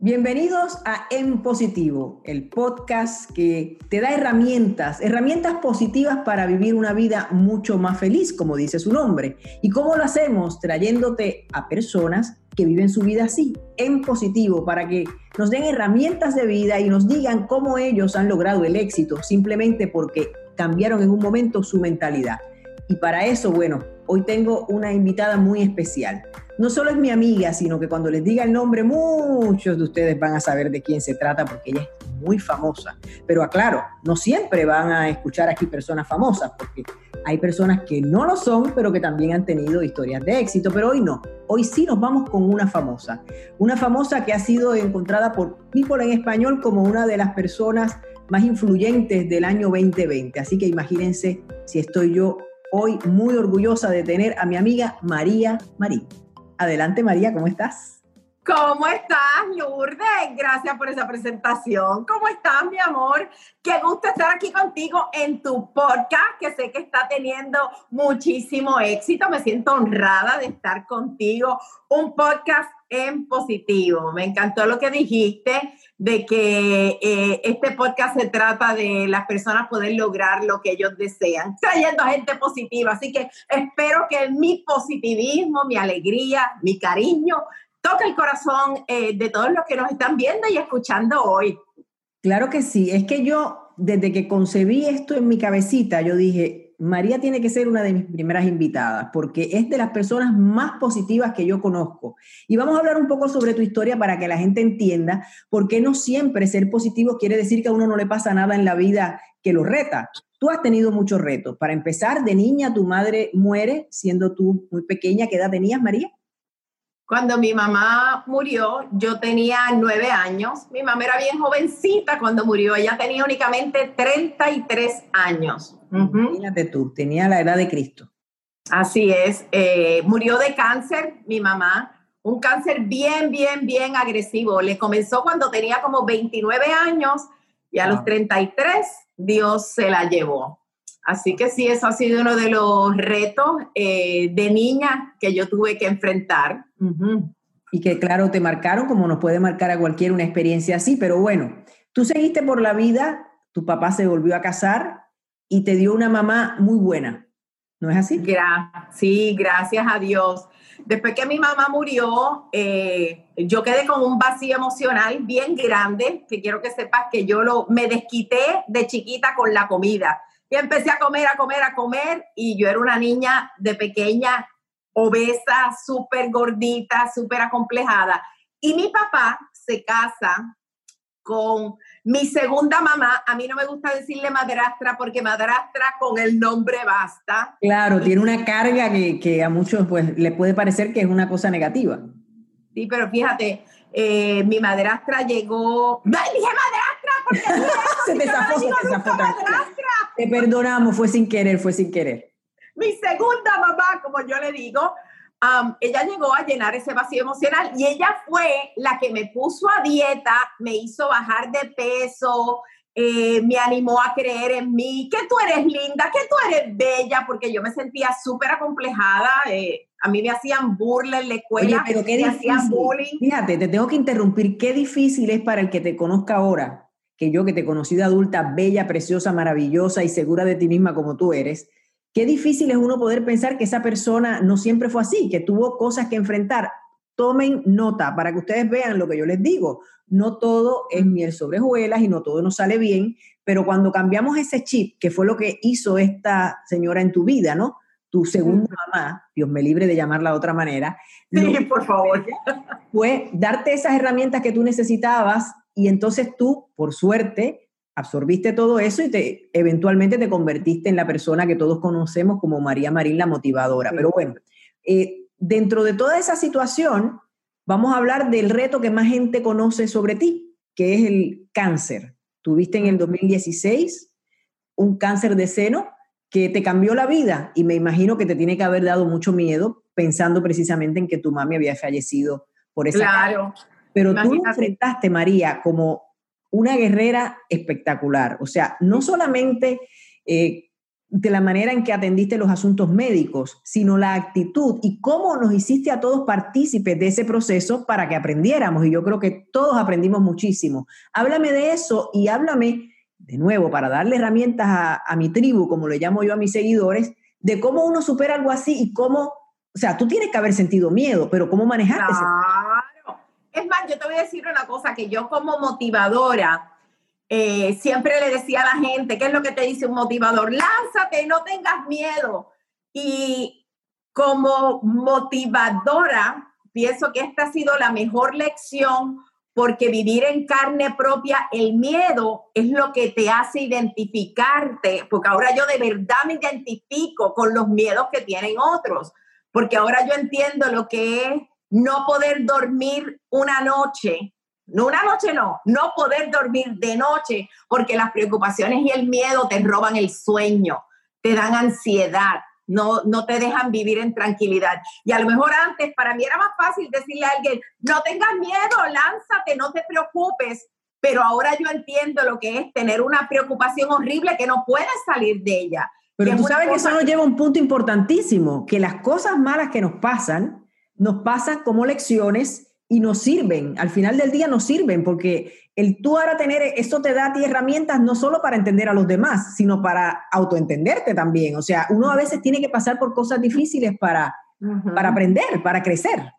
Bienvenidos a En Positivo, el podcast que te da herramientas, herramientas positivas para vivir una vida mucho más feliz, como dice su nombre. ¿Y cómo lo hacemos? Trayéndote a personas que viven su vida así, en positivo, para que nos den herramientas de vida y nos digan cómo ellos han logrado el éxito, simplemente porque cambiaron en un momento su mentalidad. Y para eso, bueno, hoy tengo una invitada muy especial. No solo es mi amiga, sino que cuando les diga el nombre, muchos de ustedes van a saber de quién se trata porque ella es muy famosa. Pero aclaro, no siempre van a escuchar aquí personas famosas, porque hay personas que no lo son, pero que también han tenido historias de éxito. Pero hoy no. Hoy sí nos vamos con una famosa. Una famosa que ha sido encontrada por People en Español como una de las personas más influyentes del año 2020. Así que imagínense si estoy yo hoy muy orgullosa de tener a mi amiga María Marín. Adelante María, ¿cómo estás? ¿Cómo estás, Lourdes? Gracias por esa presentación. ¿Cómo estás, mi amor? Qué gusto estar aquí contigo en tu podcast, que sé que está teniendo muchísimo éxito. Me siento honrada de estar contigo. Un podcast en positivo. Me encantó lo que dijiste de que eh, este podcast se trata de las personas poder lograr lo que ellos desean, trayendo a gente positiva. Así que espero que mi positivismo, mi alegría, mi cariño toque el corazón eh, de todos los que nos están viendo y escuchando hoy. Claro que sí. Es que yo, desde que concebí esto en mi cabecita, yo dije, María tiene que ser una de mis primeras invitadas porque es de las personas más positivas que yo conozco. Y vamos a hablar un poco sobre tu historia para que la gente entienda por qué no siempre ser positivo quiere decir que a uno no le pasa nada en la vida que lo reta. Tú has tenido muchos retos. Para empezar, de niña tu madre muere siendo tú muy pequeña. ¿Qué edad tenías, María? Cuando mi mamá murió, yo tenía nueve años. Mi mamá era bien jovencita cuando murió. Ella tenía únicamente 33 años. Imagínate tú, tenía la edad de Cristo. Así es. Eh, murió de cáncer mi mamá. Un cáncer bien, bien, bien agresivo. Le comenzó cuando tenía como 29 años y a los 33 Dios se la llevó. Así que sí, eso ha sido uno de los retos eh, de niña que yo tuve que enfrentar. Y que claro, te marcaron como nos puede marcar a cualquier una experiencia así, pero bueno, tú seguiste por la vida, tu papá se volvió a casar y te dio una mamá muy buena, ¿no es así? sí, gracias a Dios. Después que mi mamá murió, eh, yo quedé con un vacío emocional bien grande, que quiero que sepas que yo lo, me desquité de chiquita con la comida y empecé a comer, a comer, a comer. Y yo era una niña de pequeña, obesa, súper gordita, súper acomplejada. Y mi papá se casa con mi segunda mamá. A mí no me gusta decirle madrastra porque madrastra con el nombre basta. Claro, tiene una carga que, que a muchos pues le puede parecer que es una cosa negativa. Sí, pero fíjate, eh, mi madrastra llegó. ¡No, dije madrastra! Porque se te zafó, se te zafó. Te perdonamos, fue sin querer, fue sin querer. Mi segunda mamá, como yo le digo, ella llegó a llenar ese vacío emocional y ella fue la que me puso a dieta, me hizo bajar de peso, eh, me animó a creer en mí, que tú eres linda, que tú eres bella, porque yo me sentía súper acomplejada. Eh, a mí me hacían burla en la escuela, pero qué me hacían bullying. Fíjate, te tengo que interrumpir. Qué difícil es para el que te conozca ahora, que yo que te conocí de adulta, bella, preciosa, maravillosa y segura de ti misma como tú eres. Qué difícil es uno poder pensar que esa persona no siempre fue así, que tuvo cosas que enfrentar. Tomen nota para que ustedes vean lo que yo les digo no todo es miel sobre hojuelas y no todo nos sale bien, pero cuando cambiamos ese chip, que fue lo que hizo esta señora en tu vida, ¿no? Tu segunda mamá, Dios me libre de llamarla de otra manera. Sí, por favor. Fue darte esas herramientas que tú necesitabas y entonces tú, por suerte, absorbiste todo eso y te eventualmente te convertiste en la persona que todos conocemos como María Marín, la motivadora. Pero bueno, eh, dentro de toda esa situación, Vamos a hablar del reto que más gente conoce sobre ti, que es el cáncer. Tuviste en el 2016 un cáncer de seno que te cambió la vida y me imagino que te tiene que haber dado mucho miedo pensando precisamente en que tu mami había fallecido por esa Claro. Pero tú lo enfrentaste, María, como una guerrera espectacular. O sea, no solamente eh, de la manera en que atendiste los asuntos médicos, sino la actitud y cómo nos hiciste a todos partícipes de ese proceso para que aprendiéramos. Y yo creo que todos aprendimos muchísimo. Háblame de eso y háblame, de nuevo, para darle herramientas a, mi tribu, como le llamo yo a mis seguidores, de cómo uno supera algo así y cómo, o sea, tú tienes que haber sentido miedo, pero cómo manejaste claro. Es más, yo te voy a decir una cosa, que yo como motivadora, eh, siempre le decía a la gente, ¿qué es lo que te dice un motivador? Lánzate, no tengas miedo. Y como motivadora, pienso que esta ha sido la mejor lección porque vivir en carne propia, el miedo es lo que te hace identificarte, porque ahora yo de verdad me identifico con los miedos que tienen otros, porque ahora yo entiendo lo que es no poder dormir una noche no una noche no, no poder dormir de noche porque las preocupaciones y el miedo te roban el sueño, te dan ansiedad, no, no te dejan vivir en tranquilidad. Y a lo mejor antes para mí era más fácil decirle a alguien, no tengas miedo, lánzate, no te preocupes. Pero ahora yo entiendo lo que es tener una preocupación horrible que no puedes salir de ella. Pero tú sabes que eso nos lleva a un punto importantísimo, que las cosas malas que nos pasan, nos pasan como lecciones y nos sirven, al final del día nos sirven, porque el tú ahora tener, esto te da a ti herramientas no solo para entender a los demás, sino para autoentenderte también. O sea, uno a veces tiene que pasar por cosas difíciles para, para aprender, para crecer.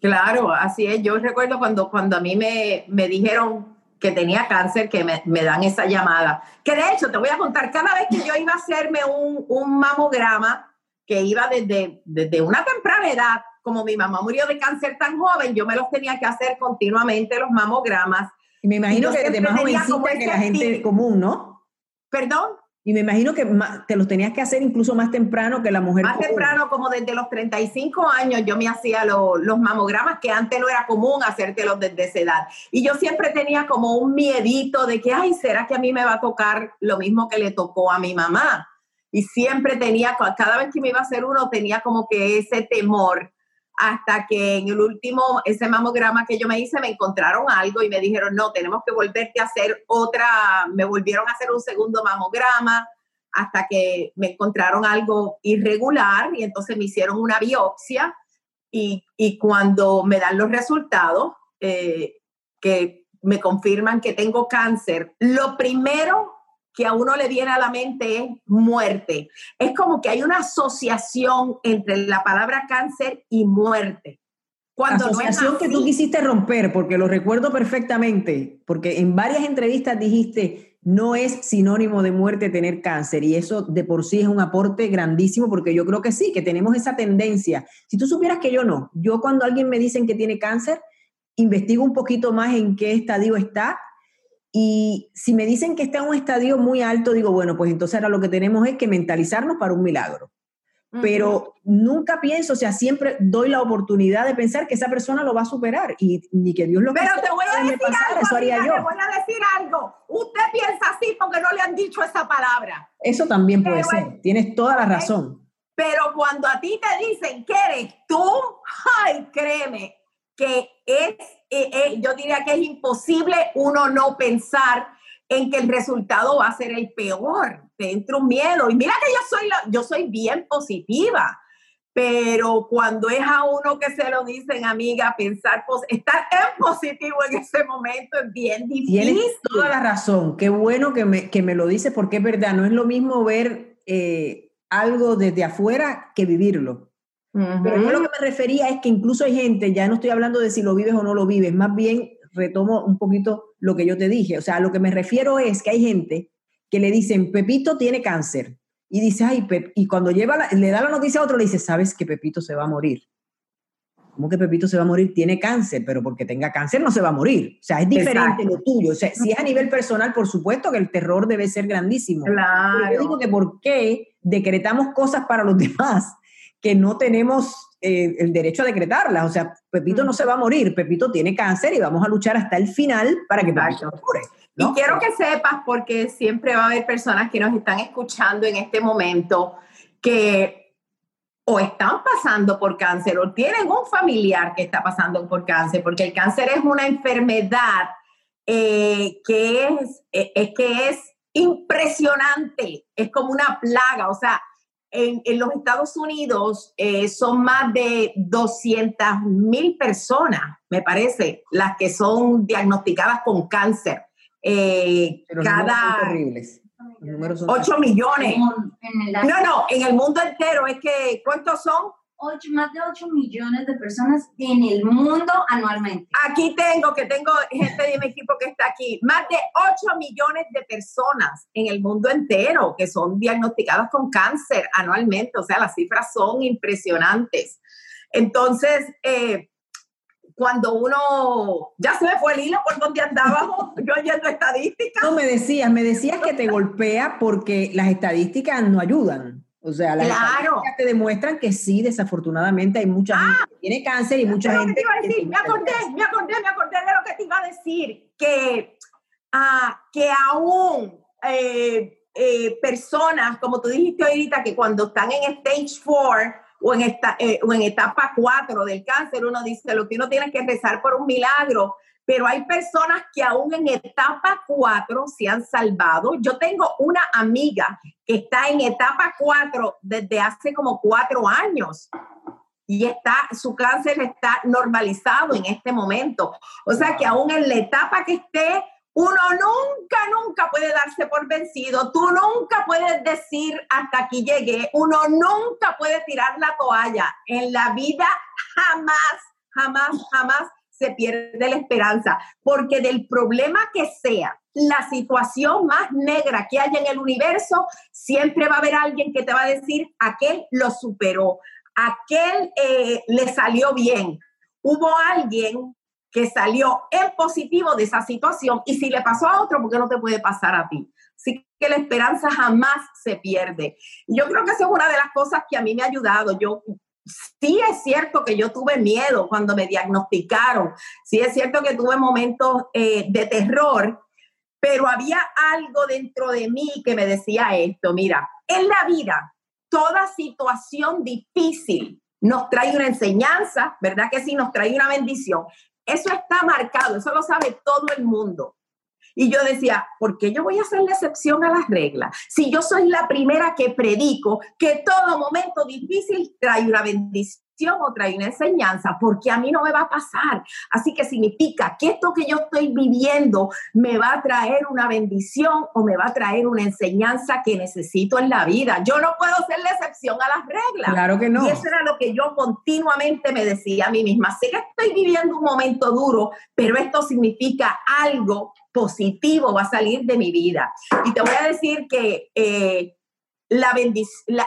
Claro, así es. Yo recuerdo cuando, cuando a mí me, me dijeron que tenía cáncer, que me, me, dan esa llamada. Que de hecho, te voy a contar, cada vez que yo iba a hacerme un, un mamograma, que iba desde, desde una temprana edad, como mi mamá murió de cáncer tan joven, yo me los tenía que hacer continuamente los mamogramas. Y me imagino que de más jovencita que la gente común, ¿no? ¿Perdón? Y me imagino que te los tenías que hacer incluso más temprano que la mujer. Más temprano, como desde los 35 años, yo me hacía los mamogramas, que antes no era común hacértelos desde esa edad. Y yo siempre tenía como un miedito de que, ay, ¿será que a mí me va a tocar lo mismo que le tocó a mi mamá? Y siempre tenía, cada vez que me iba a hacer uno, tenía como que ese temor hasta que en el último, ese mamograma que yo me hice, me encontraron algo y me dijeron, no, tenemos que volverte a hacer otra, me volvieron a hacer un segundo mamograma hasta que me encontraron algo irregular y entonces me hicieron una biopsia y, cuando me dan los resultados, eh, que me confirman que tengo cáncer, lo primero que a uno le viene a la mente es muerte. Es como que hay una asociación entre la palabra cáncer y muerte. Cuando asociación no que tú quisiste romper, porque lo recuerdo perfectamente, porque en varias entrevistas dijiste, no es sinónimo de muerte tener cáncer y eso de por sí es un aporte grandísimo porque yo creo que sí, que tenemos esa tendencia. Si tú supieras que yo no, yo cuando alguien me dicen que tiene cáncer, investigo un poquito más en qué estadio está y si me dicen que está en un estadio muy alto, digo, bueno, pues entonces ahora lo que tenemos es que mentalizarnos para un milagro. Pero nunca pienso, o sea, siempre doy la oportunidad de pensar que esa persona lo va a superar y ni que Dios lo Pero te voy a decir algo, eso haría yo. Te voy a decir algo. Usted piensa así porque no le han dicho esa palabra. Eso también puede ser. Tienes toda la razón. Pero cuando a ti te dicen que eres tú, ay, créeme que es eh, eh, yo diría que es imposible uno no pensar en que el resultado va a ser el peor. Te entra un miedo. Y mira que yo soy, yo soy bien positiva, pero cuando es a uno que se lo dicen, amiga, pensar, estar en positivo en ese momento es bien difícil. Tienes toda la razón. Qué bueno que me, que me lo dices porque es verdad, no es lo mismo ver eh, algo desde afuera que vivirlo. Pero yo lo que me refería es que incluso hay gente, ya no estoy hablando de si lo vives o no lo vives, más bien retomo un poquito lo que yo te dije. O sea, lo que me refiero es que hay gente que le dicen, Pepito tiene cáncer. Y dice, ay, y cuando lleva le da la noticia a otro, le dice, sabes que Pepito se va a morir. ¿Cómo que Pepito se va a morir? Tiene cáncer, pero porque tenga cáncer no se va a morir. O sea, es diferente lo tuyo. O sea, si es a nivel personal, por supuesto que el terror debe ser grandísimo. Claro. yo digo que por qué decretamos cosas para los demás que no tenemos eh, el derecho a decretarlas. O sea, Pepito no se va a morir, Pepito tiene cáncer y vamos a luchar hasta el final para que Pepito mure. Y quiero que sepas, porque siempre va a haber personas que nos están escuchando en este momento que o están pasando por cáncer o tienen un familiar que está pasando por cáncer, porque el cáncer es una enfermedad eh, que es, eh, es que es impresionante, es como una plaga, o sea, en, los Estados Unidos eh, son más de 200 mil personas, me parece, las que son diagnosticadas con cáncer. Eh, cada... Horribles. 8 millones. No, no, en el mundo entero es que, ¿cuántos son? más de 8 millones de personas en el mundo anualmente. Aquí tengo, que tengo gente de mi equipo que está aquí, más de 8 millones de personas en el mundo entero que son diagnosticadas con cáncer anualmente. O sea, las cifras son impresionantes. Entonces, eh, cuando uno, ya se me fue el hilo por donde andábamos, yo oyendo estadísticas. No, me decías, me decías que te golpea porque las estadísticas no ayudan. O sea, las estadísticas te demuestran que sí, desafortunadamente hay mucha gente ah, que tiene cáncer y mucha gente. Que me acordé, me acordé, me acordé de lo que te iba a decir, que, ah, que aún eh, eh, personas, como tú dijiste ahorita, que cuando están en stage 4 o en, esta, eh, o en etapa 4 del cáncer, uno dice, lo que uno tiene que rezar por un milagro, pero hay personas que aún en etapa 4 se han salvado. Yo tengo una amiga que está en etapa 4 desde hace como cuatro años y está, su cáncer está normalizado en este momento. O sea que aún en la etapa que esté, uno nunca, nunca puede darse por vencido. Tú nunca puedes decir hasta aquí llegué. Uno nunca puede tirar la toalla. En la vida jamás, jamás, jamás se pierde la esperanza, porque del problema que sea, la situación más negra que haya en el universo, siempre va a haber alguien que te va a decir, aquel lo superó, aquel eh, le salió bien. Hubo alguien salió en positivo de esa situación y si le pasó a otro, ¿por qué no te puede pasar a ti? Así que la esperanza jamás se pierde. Yo creo que esa es una de las cosas que a mí me ha ayudado. Yo sí es cierto que yo tuve miedo cuando me diagnosticaron, sí es cierto que tuve momentos eh, de terror, pero había algo dentro de mí que me decía esto, mira, en la vida, toda situación difícil nos trae una enseñanza, ¿verdad que sí? Nos trae una bendición. Eso está marcado, eso lo sabe todo el mundo. Y yo decía, ¿por qué yo voy a hacer la excepción a las reglas? Si yo soy la primera que predico que todo momento difícil trae una bendición o trae una enseñanza, porque a mí no me va a pasar. Así que significa que esto que yo estoy viviendo me va a traer una bendición o me va a traer una enseñanza que necesito en la vida. Yo no puedo ser la excepción a las reglas. Claro que no. Y eso era lo que yo continuamente me decía a mí misma. Sé que estoy viviendo un momento duro, pero esto significa algo positivo va a salir de mi vida. Y te voy a decir que eh, la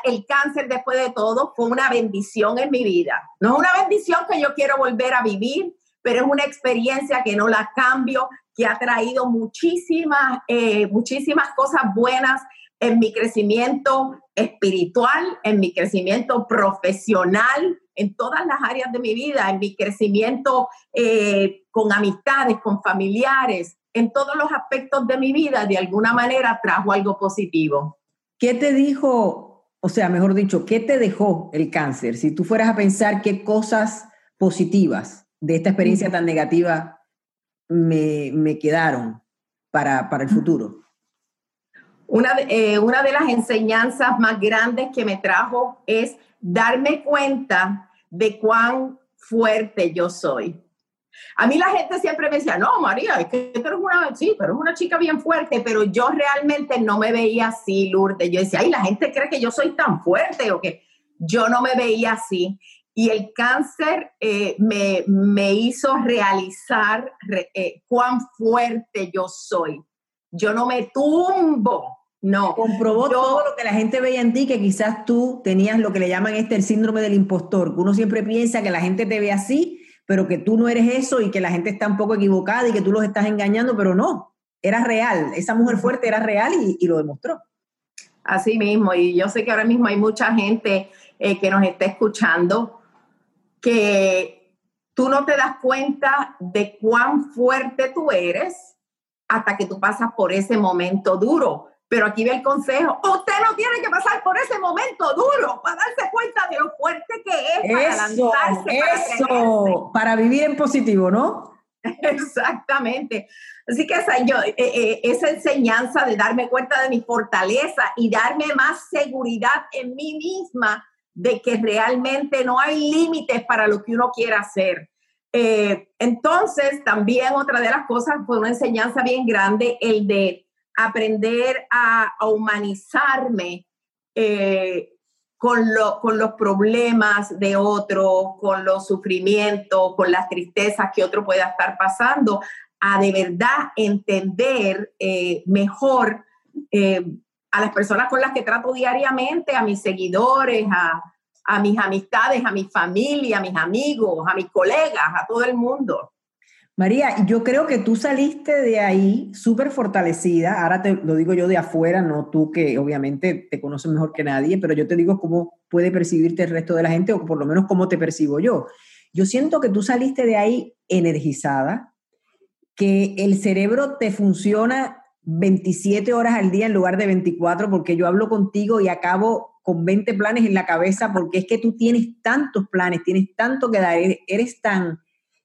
el cáncer después de todo fue una bendición en mi vida. No es una bendición que yo quiero volver a vivir, pero es una experiencia que no la cambio, que ha traído muchísimas, eh, muchísimas cosas buenas en mi crecimiento espiritual, en mi crecimiento profesional, en todas las áreas de mi vida, en mi crecimiento eh, con amistades, con familiares, en todos los aspectos de mi vida, de alguna manera trajo algo positivo. ¿Qué te dijo, o sea, mejor dicho, qué te dejó el cáncer? Si tú fueras a pensar qué cosas positivas de esta experiencia tan negativa me, quedaron para, el futuro. Una eh, una de las enseñanzas más grandes que me trajo es darme cuenta de cuán fuerte yo soy. A mí la gente siempre me decía, no, María, es que tú eres una, sí, pero es una chica bien fuerte, pero yo realmente no me veía así, Lourdes. Yo decía, ay, la gente cree que yo soy tan fuerte o que yo no me veía así. Y el cáncer eh, me, me, hizo realizar eh, cuán fuerte yo soy. Yo no me tumbo, no. Comprobó todo lo que la gente veía en ti, que quizás tú tenías lo que le llaman este el síndrome del impostor, uno siempre piensa que la gente te ve así pero que tú no eres eso y que la gente está un poco equivocada y que tú los estás engañando, pero no, era real, esa mujer fuerte era real y, lo demostró. Así mismo, y yo sé que ahora mismo hay mucha gente eh, que nos está escuchando que tú no te das cuenta de cuán fuerte tú eres hasta que tú pasas por ese momento duro. Pero aquí ve el consejo. Usted no tiene que pasar por ese momento duro para darse cuenta de lo fuerte que es para lanzarse. Eso, para, vivir en positivo, ¿no? Exactamente. Así que esa, yo, eh, eh, esa enseñanza de darme cuenta de mi fortaleza y darme más seguridad en mí misma de que realmente no hay límites para lo que uno quiera hacer. Eh, entonces, también otra de las cosas fue una enseñanza bien grande, el de aprender a, humanizarme con, con los problemas de otro, con los sufrimientos, con las tristezas que otro pueda estar pasando, a de verdad entender eh, mejor eh, a las personas con las que trato diariamente, a mis seguidores, a, a mis amistades, a mi familia, a mis amigos, a mis colegas, a todo el mundo. María, yo creo que tú saliste de ahí súper fortalecida. Ahora te lo digo yo de afuera, no tú que obviamente te conoces mejor que nadie, pero yo te digo cómo puede percibirte el resto de la gente o por lo menos cómo te percibo yo. Yo siento que tú saliste de ahí energizada, que el cerebro te funciona 27 horas al día en lugar de 24, porque yo hablo contigo y acabo con 20 planes en la cabeza, porque es que tú tienes tantos planes, tienes tanto que dar, eres tan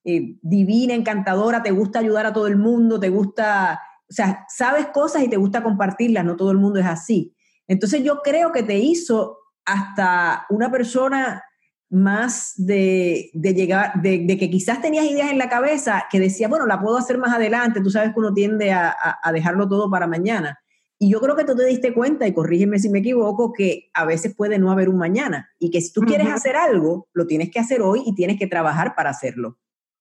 eh, divina, encantadora, te gusta ayudar a todo el mundo, te gusta, o sea, sabes cosas y te gusta compartirlas, no todo el mundo es así. Entonces yo creo que te hizo hasta una persona más de, llegar, de, que quizás tenías ideas en la cabeza que decía, bueno, la puedo hacer más adelante, tú sabes que uno tiende a, dejarlo todo para mañana. Y yo creo que tú te diste cuenta, y corrígeme si me equivoco, que a veces puede no haber un mañana y que si tú quieres hacer algo, lo tienes que hacer hoy y tienes que trabajar para hacerlo.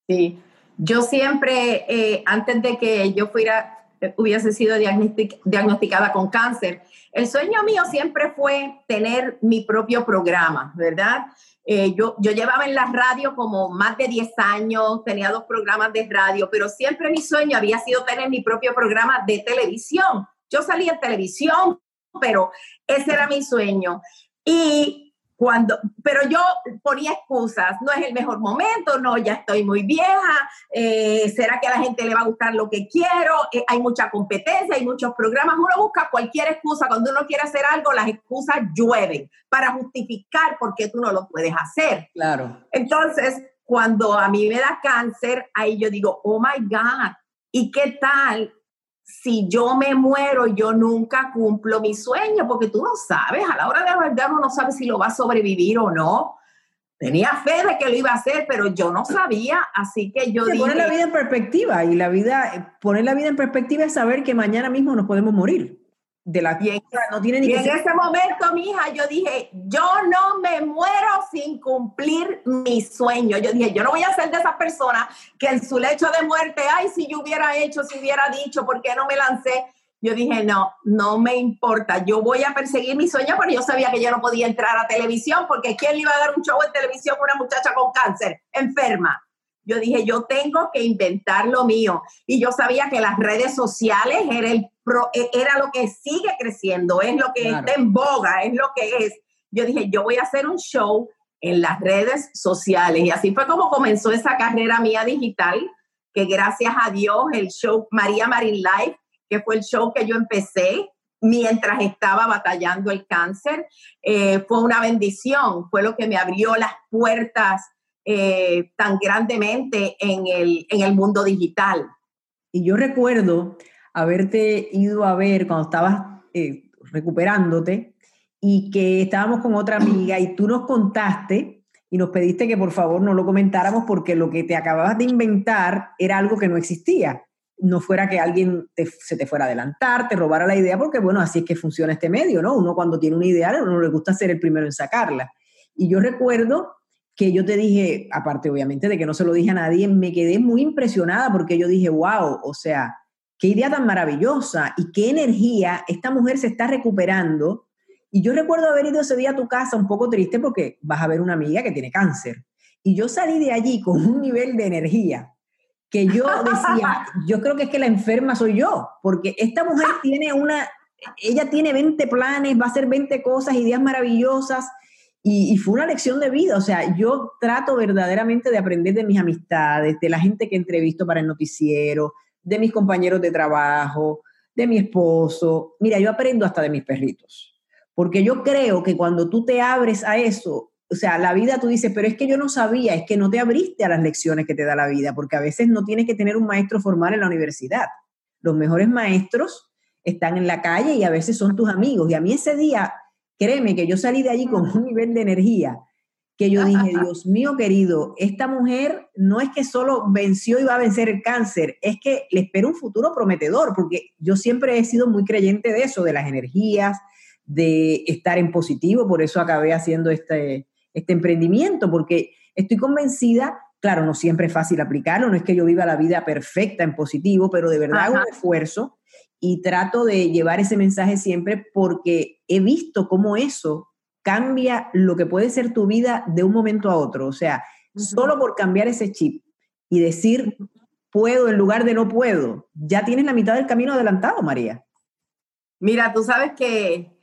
Sí, yo siempre, eh, antes de que yo fuera, eh, hubiese sido diagnosticada con cáncer, el sueño mío siempre fue tener mi propio programa, ¿verdad? Eh, yo, yo llevaba en la radio como más de 10 años, tenía dos programas de radio, pero siempre mi sueño había sido tener mi propio programa de televisión. Yo salía en televisión, pero ese era mi sueño. Y cuando, pero yo ponía excusas, no es el mejor momento, no, ya estoy muy vieja, eh, será que a la gente le va a gustar lo que quiero, eh, hay mucha competencia, hay muchos programas, uno busca cualquier excusa, cuando uno quiere hacer algo, las excusas llueven para justificar por qué tú no lo puedes hacer. Claro. Entonces, cuando a mí me da cáncer, ahí yo digo, oh my God, ¿y qué tal si yo me muero, yo nunca cumplo mi sueño, porque tú no sabes, a la hora de la verdad uno no sabe si lo va a sobrevivir o no. Tenía fe de que lo iba a hacer, pero yo no sabía, así que yo dije... Poner la vida en perspectiva, y la vida, poner la vida en perspectiva es saber que mañana mismo nos podemos morir de la y no tiene ni y en ese momento, mi hija, yo dije, yo no me muero sin cumplir mi sueño. Yo dije, yo no voy a ser de esas personas que en su lecho de muerte, ay, si yo hubiera hecho, si hubiera dicho, ¿por qué no me lancé? Yo dije, no, no me importa, yo voy a perseguir mi sueño, pero yo sabía que yo no podía entrar a televisión, porque ¿quién le iba a dar un show en televisión a una muchacha con cáncer, enferma? Yo dije, yo tengo que inventar lo mío. Y yo sabía que las redes sociales era, el e, era lo que sigue creciendo, es lo que está en boga, es lo que es. Yo dije, yo voy a hacer un show en las redes sociales. Y así fue como comenzó esa carrera mía digital, que gracias a Dios el show María Marín Live, que fue el show que yo empecé mientras estaba batallando el cáncer, eh, fue una bendición, fue lo que me abrió las puertas eh, tan grandemente en el, en el mundo digital. Y yo recuerdo haberte ido a ver cuando estabas eh, recuperándote y que estábamos con otra amiga y tú nos contaste y nos pediste que por favor no lo comentáramos porque lo que te acababas de inventar era algo que no existía. No fuera que alguien se te fuera a adelantar, te robara la idea, porque bueno, así es que funciona este medio, ¿no? Uno cuando tiene una idea, uno le gusta ser el primero en sacarla. Y yo recuerdo que yo te dije, aparte obviamente de que no se lo dije a nadie, me quedé muy impresionada porque yo dije, wow, o sea, qué idea tan maravillosa y qué energía, esta mujer se está recuperando. Y yo recuerdo haber ido ese día a tu casa un poco triste porque vas a ver una amiga que tiene cáncer. Y yo salí de allí con un nivel de energía que yo decía, yo creo que es que la enferma soy yo, porque esta mujer tiene una, ella tiene 20 planes, va a hacer 20 cosas, ideas maravillosas, y, fue una lección de vida, o sea, yo trato verdaderamente de aprender de mis amistades, de la gente que entrevisto para el noticiero, de mis compañeros de trabajo, de mi esposo. Mira, yo aprendo hasta de mis perritos, porque yo creo que cuando tú te abres a eso, o sea, la vida tú dices, pero es que yo no sabía, es que no te abriste a las lecciones que te da la vida, porque a veces no tienes que tener un maestro formal en la universidad. Los mejores maestros están en la calle y a veces son tus amigos. Y a mí ese día, créeme que yo salí de allí con un nivel de energía que yo dije, Dios mío querido, esta mujer no es que solo venció y va a vencer el cáncer, es que le espera un futuro prometedor, porque yo siempre he sido muy creyente de eso, de las energías, de estar en positivo, por eso acabé haciendo este, este emprendimiento, porque estoy convencida, claro, no siempre es fácil aplicarlo, no es que yo viva la vida perfecta en positivo, pero de verdad hago un esfuerzo y trato de llevar ese mensaje siempre porque he visto cómo eso cambia lo que puede ser tu vida de un momento a otro. O sea, solo por cambiar ese chip y decir puedo en lugar de no puedo, ya tienes la mitad del camino adelantado, María. Mira, tú sabes que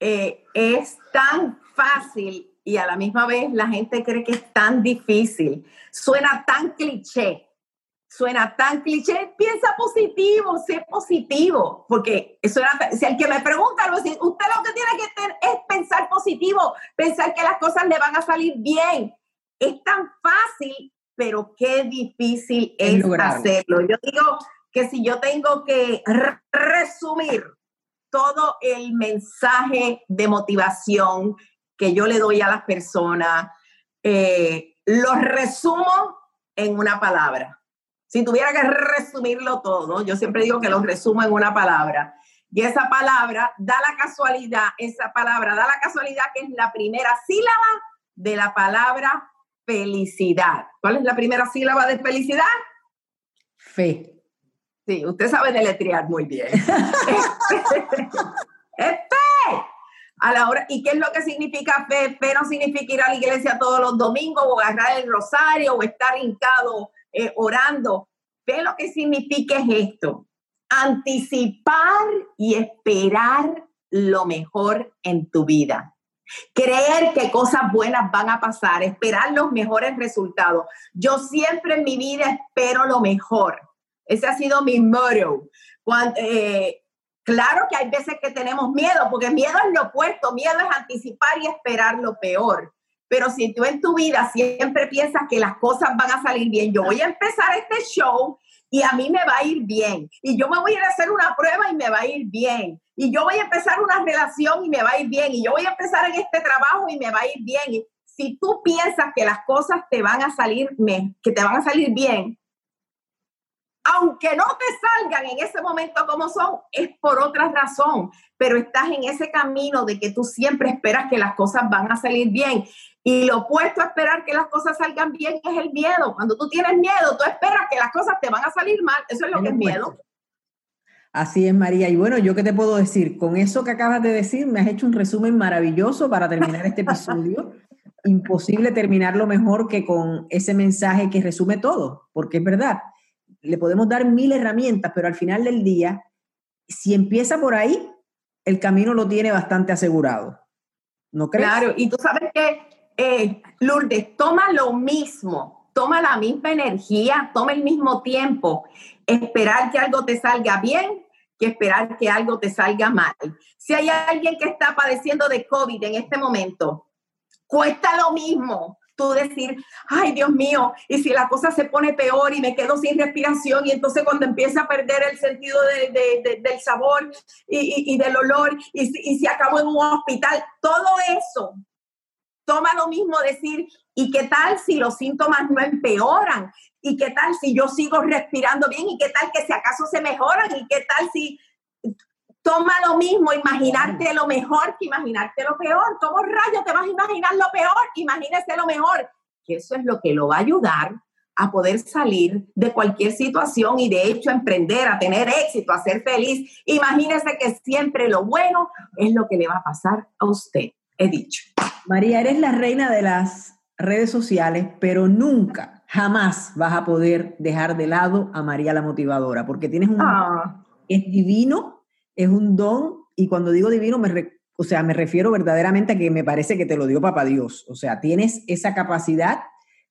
eh, es tan fácil y a la misma vez la gente cree que es tan difícil. Suena tan cliché, suena tan cliché, piensa positivo, sé positivo, porque suena, si el que me pregunta, usted lo que tiene que tener es pensar positivo, pensar que las cosas le van a salir bien. Es tan fácil, pero qué difícil es hacerlo. Yo digo que si yo tengo que resumir todo el mensaje de motivación que yo le doy a las personas, eh, lo resumo en una palabra si tuviera que resumirlo todo, yo siempre digo que lo resumo en una palabra. Y esa palabra da la casualidad, esa palabra da la casualidad que es la primera sílaba de la palabra felicidad. ¿Cuál es la primera sílaba de felicidad? Fe. Sí, usted sabe deletrear muy bien. es fe. A la hora, ¿Y qué es lo que significa fe? Fe no significa ir a la iglesia todos los domingos o agarrar el rosario o estar hincado eh, orando. Ve lo que significa esto. Anticipar y esperar lo mejor en tu vida. Creer que cosas buenas van a pasar, esperar los mejores resultados. Yo siempre en mi vida espero lo mejor. Ese ha sido mi motto. Eh, claro que hay veces que tenemos miedo, porque miedo es lo opuesto, miedo es anticipar y esperar lo peor. Pero si tú en tu vida siempre piensas que las cosas van a salir bien, yo voy a empezar este show y a mí me va a ir bien. Y yo me voy a hacer una prueba y me va a ir bien. Y yo voy a empezar una relación y me va a ir bien. Y yo voy a empezar en este trabajo y me va a ir bien. si tú piensas que las cosas te van a salir, que te van a salir bien, aunque no te salgan en ese momento como son, es por otra razón, pero estás en ese camino de que tú siempre esperas que las cosas van a salir bien. Y lo opuesto a esperar que las cosas salgan bien es el miedo. Cuando tú tienes miedo, tú esperas que las cosas te van a salir mal. Eso es lo que es miedo. Así es, María. Y bueno, yo qué te puedo decir, con eso que acabas de decir, me has hecho un resumen maravilloso para terminar este episodio. Imposible terminarlo mejor que con ese mensaje que resume todo, porque es verdad, le podemos dar mil herramientas, pero al final del día, si empieza por ahí, el camino lo tiene bastante asegurado. ¿No crees? Claro, y tú sabes que eh, Lourdes, toma lo mismo, toma la misma energía, toma el mismo tiempo, esperar que algo te salga bien que esperar que algo te salga mal. Si hay alguien que está padeciendo de COVID en este momento, cuesta lo mismo tú decir, ay Dios mío, y si la cosa se pone peor y me quedo sin respiración y entonces cuando empieza a perder el sentido del sabor y, del olor y, y si acabo en un hospital, todo eso toma lo mismo decir, ¿y qué tal si los síntomas no empeoran? ¿Y qué tal si yo sigo respirando bien? ¿Y qué tal que si acaso se mejoran? ¿Y qué tal si toma lo mismo imaginarte lo mejor que imaginarte lo peor? ¿Cómo rayos te vas a imaginar lo peor? Imagínese lo mejor. Que eso es lo que lo va a ayudar a poder salir de cualquier situación y de hecho emprender, a tener éxito, a ser feliz. Imagínese que siempre lo bueno es lo que le va a pasar a usted he dicho. María, eres la reina de las redes sociales, pero nunca, jamás vas a poder dejar de lado a María la motivadora, porque tienes un... Ah. Es divino, es un don, y cuando digo divino, me, o sea, me refiero verdaderamente a que me parece que te lo dio Papá Dios. O sea, tienes esa capacidad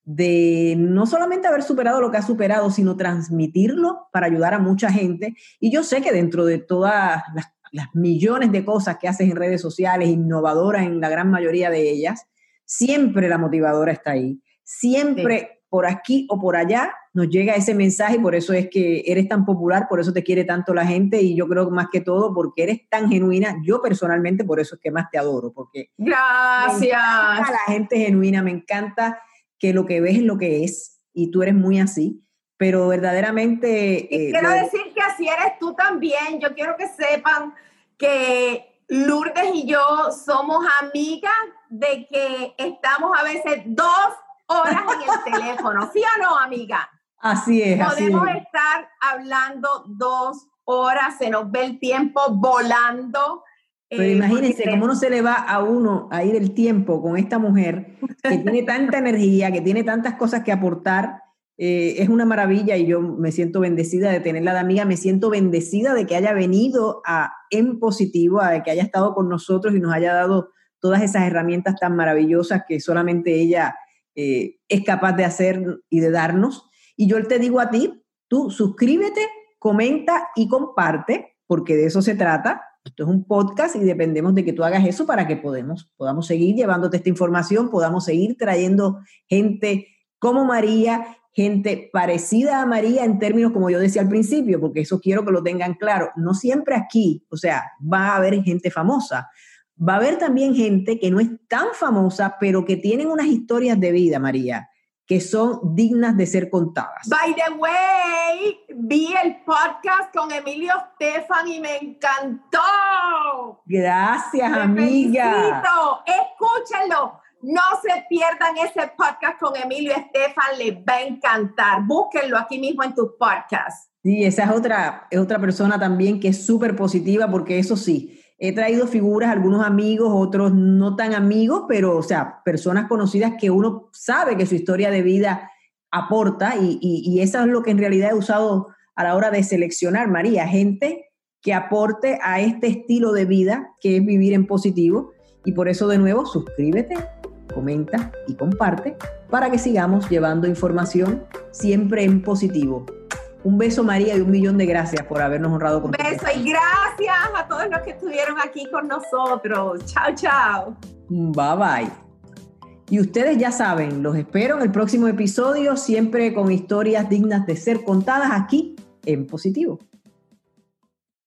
de no solamente haber superado lo que has superado, sino transmitirlo para ayudar a mucha gente. Y yo sé que dentro de todas las las millones de cosas que haces en redes sociales, innovadoras en la gran mayoría de ellas, siempre la motivadora está ahí. Siempre por aquí o por allá nos llega ese mensaje y por eso es que eres tan popular, por eso te quiere tanto la gente y yo creo más que todo porque eres tan genuina. Yo personalmente por eso es que más te adoro, porque... Gracias. la gente genuina, me encanta que lo que ves es lo que es y tú eres muy así pero verdaderamente... Eh, quiero decir así eres tú también. Yo quiero que sepan que Lourdes y yo somos amigas de que estamos a veces dos horas en el teléfono, ¿sí o no, amiga? Así es. Podemos así estar hablando dos horas, se nos ve el tiempo volando. Pero eh, imagínense cómo no se le va a uno a ir el tiempo con esta mujer que tiene tanta energía, que tiene tantas cosas que aportar eh, es una maravilla y yo me siento bendecida de tenerla de amiga, me siento bendecida de que haya venido a, en positivo, a que haya estado con nosotros y nos haya dado todas esas herramientas tan maravillosas que solamente ella eh, es capaz de hacer y de darnos. Y yo te digo a ti, tú suscríbete, comenta y comparte, porque de eso se trata. Esto es un podcast y dependemos de que tú hagas eso para que podemos, podamos seguir llevándote esta información, podamos seguir trayendo gente como María gente parecida a María en términos, como yo decía al principio, porque eso quiero que lo tengan claro, no siempre aquí, o sea, va a haber gente famosa, va a haber también gente que no es tan famosa, pero que tienen unas historias de vida, María, que son dignas de ser contadas. By the way, vi el podcast con Emilio Stefan y me encantó. Gracias, amiga. Felicito. Escúchenlo no se pierdan ese podcast con Emilio Estefan, les va a encantar. Búsquenlo aquí mismo en tu podcast. Sí, esa es otra, es otra persona también que es súper positiva porque eso sí, he traído figuras, algunos amigos, otros no tan amigos, pero o sea, personas conocidas que uno sabe que su historia de vida aporta y, y eso es lo que en realidad he usado a la hora de seleccionar, María, gente que aporte a este estilo de vida que es vivir en positivo. Y por eso de nuevo, suscríbete, comenta y comparte para que sigamos llevando información siempre en positivo. Un beso María y un millón de gracias por habernos honrado con Un beso y gracias a todos los que estuvieron aquí con nosotros. Chao, chao. Bye bye. Y ustedes ya saben, los espero en el próximo episodio, siempre con historias dignas de ser contadas aquí en positivo.